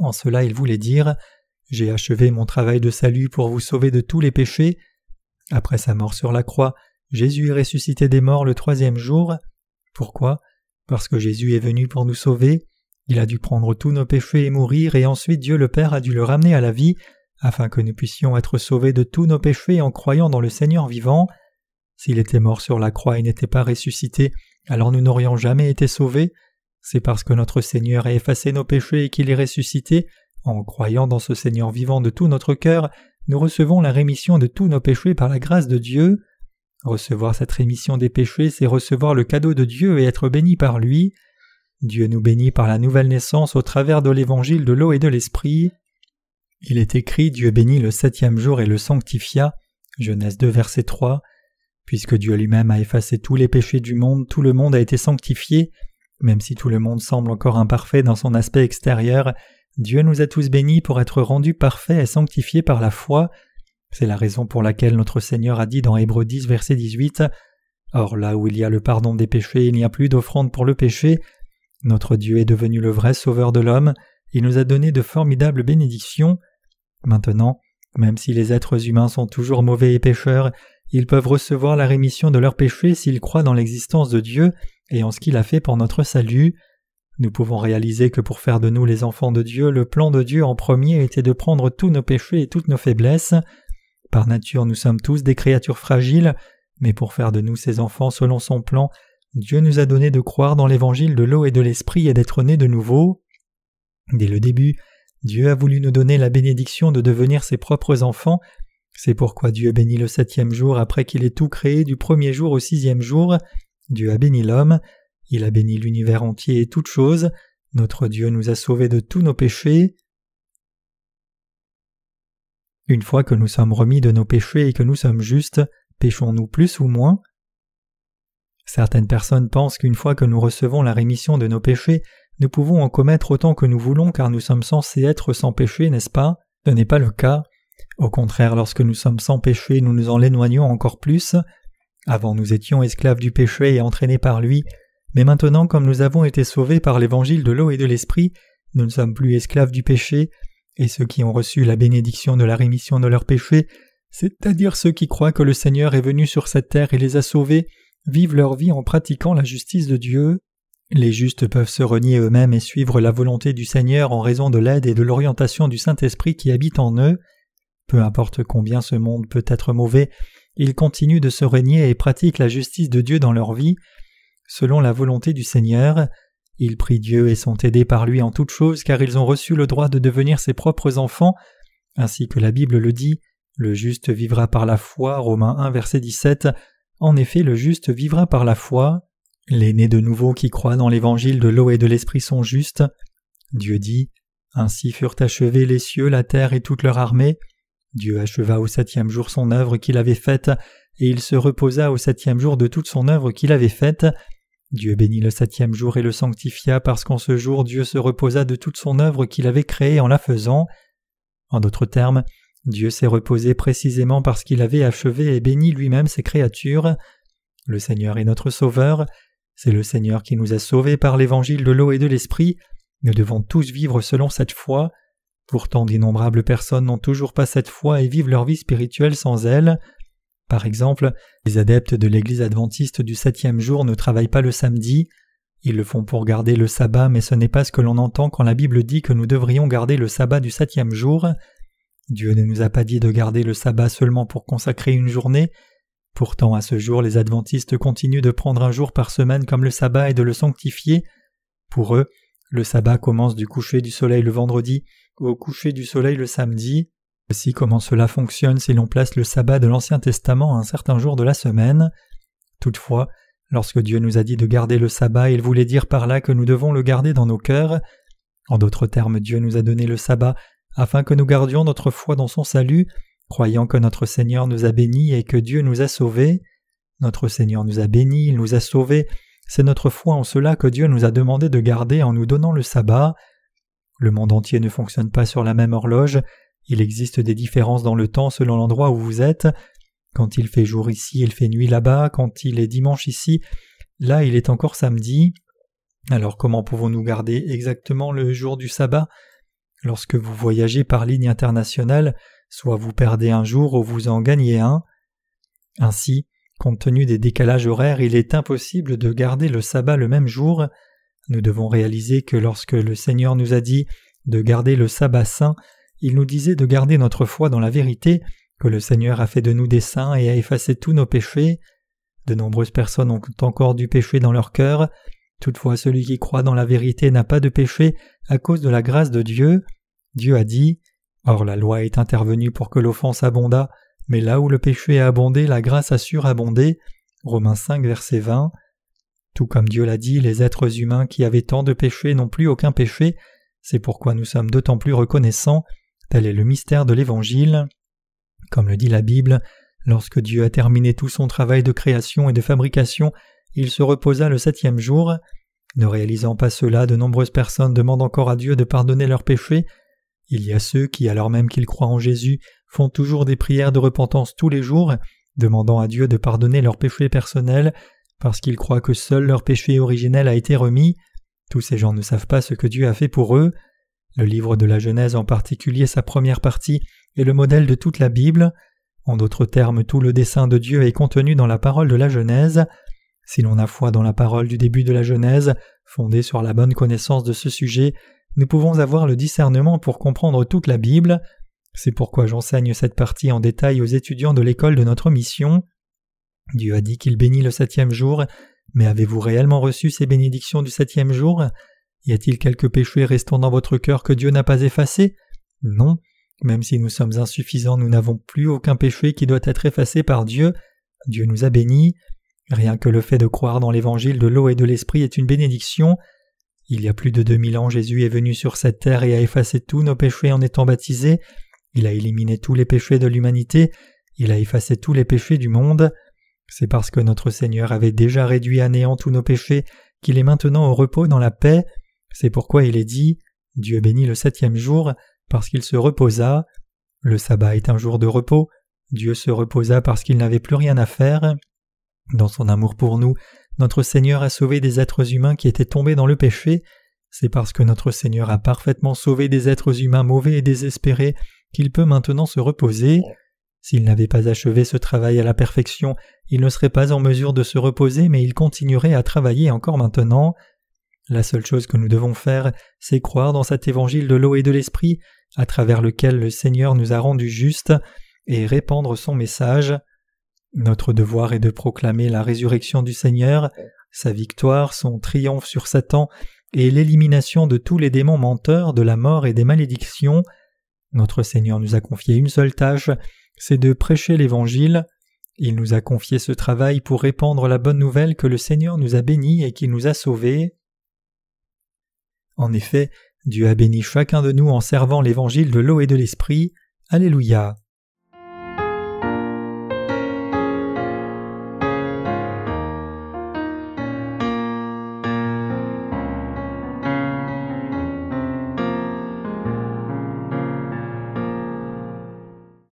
En cela, il voulait dire J'ai achevé mon travail de salut pour vous sauver de tous les péchés. Après sa mort sur la croix, Jésus est ressuscité des morts le troisième jour. Pourquoi? Parce que Jésus est venu pour nous sauver. Il a dû prendre tous nos péchés et mourir, et ensuite Dieu le Père a dû le ramener à la vie, afin que nous puissions être sauvés de tous nos péchés en croyant dans le Seigneur vivant. S'il était mort sur la croix et n'était pas ressuscité, alors nous n'aurions jamais été sauvés. C'est parce que notre Seigneur a effacé nos péchés et qu'il est ressuscité, en croyant dans ce Seigneur vivant de tout notre cœur, nous recevons la rémission de tous nos péchés par la grâce de Dieu. Recevoir cette rémission des péchés, c'est recevoir le cadeau de Dieu et être béni par lui. Dieu nous bénit par la nouvelle naissance au travers de l'évangile de l'eau et de l'esprit. Il est écrit Dieu bénit le septième jour et le sanctifia. Genèse 2 verset 3. Puisque Dieu lui-même a effacé tous les péchés du monde, tout le monde a été sanctifié. Même si tout le monde semble encore imparfait dans son aspect extérieur, Dieu nous a tous bénis pour être rendus parfaits et sanctifiés par la foi. C'est la raison pour laquelle notre Seigneur a dit dans Hébreux 10 verset 18 Or là où il y a le pardon des péchés, il n'y a plus d'offrande pour le péché, notre Dieu est devenu le vrai Sauveur de l'homme, il nous a donné de formidables bénédictions. Maintenant, même si les êtres humains sont toujours mauvais et pécheurs, ils peuvent recevoir la rémission de leurs péchés s'ils croient dans l'existence de Dieu et en ce qu'il a fait pour notre salut. Nous pouvons réaliser que pour faire de nous les enfants de Dieu, le plan de Dieu en premier était de prendre tous nos péchés et toutes nos faiblesses. Par nature nous sommes tous des créatures fragiles, mais pour faire de nous ses enfants selon son plan, Dieu nous a donné de croire dans l'évangile de l'eau et de l'esprit et d'être nés de nouveau. Dès le début, Dieu a voulu nous donner la bénédiction de devenir ses propres enfants. C'est pourquoi Dieu bénit le septième jour après qu'il ait tout créé du premier jour au sixième jour. Dieu a béni l'homme, il a béni l'univers entier et toutes choses. Notre Dieu nous a sauvés de tous nos péchés. Une fois que nous sommes remis de nos péchés et que nous sommes justes, péchons-nous plus ou moins? Certaines personnes pensent qu'une fois que nous recevons la rémission de nos péchés, nous pouvons en commettre autant que nous voulons car nous sommes censés être sans péché, n'est-ce pas? Ce n'est pas le cas. Au contraire, lorsque nous sommes sans péché, nous nous en éloignons encore plus. Avant nous étions esclaves du péché et entraînés par lui, mais maintenant comme nous avons été sauvés par l'évangile de l'eau et de l'esprit, nous ne sommes plus esclaves du péché, et ceux qui ont reçu la bénédiction de la rémission de leurs péchés, c'est-à-dire ceux qui croient que le Seigneur est venu sur cette terre et les a sauvés, vivent leur vie en pratiquant la justice de Dieu. Les justes peuvent se renier eux-mêmes et suivre la volonté du Seigneur en raison de l'aide et de l'orientation du Saint-Esprit qui habite en eux. Peu importe combien ce monde peut être mauvais, ils continuent de se renier et pratiquent la justice de Dieu dans leur vie, selon la volonté du Seigneur. Ils prient Dieu et sont aidés par lui en toutes choses car ils ont reçu le droit de devenir ses propres enfants, ainsi que la Bible le dit, le juste vivra par la foi, Romains 1 verset 17, en effet, le juste vivra par la foi. Les nés de nouveau qui croient dans l'évangile de l'eau et de l'esprit sont justes. Dieu dit Ainsi furent achevés les cieux, la terre et toute leur armée. Dieu acheva au septième jour son œuvre qu'il avait faite, et il se reposa au septième jour de toute son œuvre qu'il avait faite. Dieu bénit le septième jour et le sanctifia parce qu'en ce jour Dieu se reposa de toute son œuvre qu'il avait créée en la faisant. En d'autres termes, Dieu s'est reposé précisément parce qu'il avait achevé et béni lui-même ses créatures. Le Seigneur est notre Sauveur, c'est le Seigneur qui nous a sauvés par l'évangile de l'eau et de l'esprit, nous devons tous vivre selon cette foi. Pourtant d'innombrables personnes n'ont toujours pas cette foi et vivent leur vie spirituelle sans elle. Par exemple, les adeptes de l'Église adventiste du septième jour ne travaillent pas le samedi. Ils le font pour garder le sabbat, mais ce n'est pas ce que l'on entend quand la Bible dit que nous devrions garder le sabbat du septième jour. Dieu ne nous a pas dit de garder le sabbat seulement pour consacrer une journée. Pourtant, à ce jour, les adventistes continuent de prendre un jour par semaine comme le sabbat et de le sanctifier. Pour eux, le sabbat commence du coucher du soleil le vendredi au coucher du soleil le samedi. Voici comment cela fonctionne si l'on place le sabbat de l'Ancien Testament à un certain jour de la semaine. Toutefois, lorsque Dieu nous a dit de garder le sabbat, il voulait dire par là que nous devons le garder dans nos cœurs. En d'autres termes, Dieu nous a donné le sabbat afin que nous gardions notre foi dans son salut, croyant que notre Seigneur nous a bénis et que Dieu nous a sauvés. Notre Seigneur nous a bénis, il nous a sauvés, c'est notre foi en cela que Dieu nous a demandé de garder en nous donnant le sabbat. Le monde entier ne fonctionne pas sur la même horloge, il existe des différences dans le temps selon l'endroit où vous êtes. Quand il fait jour ici, il fait nuit là-bas, quand il est dimanche ici, là il est encore samedi. Alors comment pouvons-nous garder exactement le jour du sabbat? Lorsque vous voyagez par ligne internationale, soit vous perdez un jour ou vous en gagnez un. Ainsi, Compte tenu des décalages horaires, il est impossible de garder le sabbat le même jour. Nous devons réaliser que lorsque le Seigneur nous a dit de garder le sabbat saint, il nous disait de garder notre foi dans la vérité, que le Seigneur a fait de nous des saints et a effacé tous nos péchés. De nombreuses personnes ont encore du péché dans leur cœur. Toutefois, celui qui croit dans la vérité n'a pas de péché à cause de la grâce de Dieu. Dieu a dit Or la loi est intervenue pour que l'offense abondât, mais là où le péché a abondé, la grâce a surabondé. Romains 5, verset 20. Tout comme Dieu l'a dit, les êtres humains qui avaient tant de péchés n'ont plus aucun péché. C'est pourquoi nous sommes d'autant plus reconnaissants. Tel est le mystère de l'Évangile. Comme le dit la Bible, lorsque Dieu a terminé tout son travail de création et de fabrication, il se reposa le septième jour. Ne réalisant pas cela, de nombreuses personnes demandent encore à Dieu de pardonner leurs péchés. Il y a ceux qui, alors même qu'ils croient en Jésus, font toujours des prières de repentance tous les jours, demandant à Dieu de pardonner leurs péchés personnels, parce qu'ils croient que seul leur péché originel a été remis. Tous ces gens ne savent pas ce que Dieu a fait pour eux. Le livre de la Genèse en particulier sa première partie est le modèle de toute la Bible. En d'autres termes, tout le dessein de Dieu est contenu dans la parole de la Genèse. Si l'on a foi dans la parole du début de la Genèse, fondée sur la bonne connaissance de ce sujet, nous pouvons avoir le discernement pour comprendre toute la Bible. C'est pourquoi j'enseigne cette partie en détail aux étudiants de l'école de notre mission. Dieu a dit qu'il bénit le septième jour, mais avez-vous réellement reçu ces bénédictions du septième jour? Y a-t-il quelques péchés restant dans votre cœur que Dieu n'a pas effacés Non. Même si nous sommes insuffisants, nous n'avons plus aucun péché qui doit être effacé par Dieu. Dieu nous a bénis. Rien que le fait de croire dans l'évangile de l'eau et de l'esprit est une bénédiction. Il y a plus de deux mille ans, Jésus est venu sur cette terre et a effacé tous nos péchés en étant baptisé. Il a éliminé tous les péchés de l'humanité, il a effacé tous les péchés du monde. C'est parce que notre Seigneur avait déjà réduit à néant tous nos péchés qu'il est maintenant au repos dans la paix. C'est pourquoi il est dit Dieu bénit le septième jour, parce qu'il se reposa. Le sabbat est un jour de repos. Dieu se reposa parce qu'il n'avait plus rien à faire. Dans son amour pour nous, notre Seigneur a sauvé des êtres humains qui étaient tombés dans le péché. C'est parce que notre Seigneur a parfaitement sauvé des êtres humains mauvais et désespérés qu'il peut maintenant se reposer. S'il n'avait pas achevé ce travail à la perfection, il ne serait pas en mesure de se reposer, mais il continuerait à travailler encore maintenant. La seule chose que nous devons faire, c'est croire dans cet évangile de l'eau et de l'esprit, à travers lequel le Seigneur nous a rendus justes, et répandre son message. Notre devoir est de proclamer la résurrection du Seigneur, sa victoire, son triomphe sur Satan, et l'élimination de tous les démons menteurs, de la mort et des malédictions. Notre Seigneur nous a confié une seule tâche, c'est de prêcher l'Évangile. Il nous a confié ce travail pour répandre la bonne nouvelle que le Seigneur nous a bénis et qu'il nous a sauvés. En effet, Dieu a béni chacun de nous en servant l'Évangile de l'eau et de l'Esprit. Alléluia.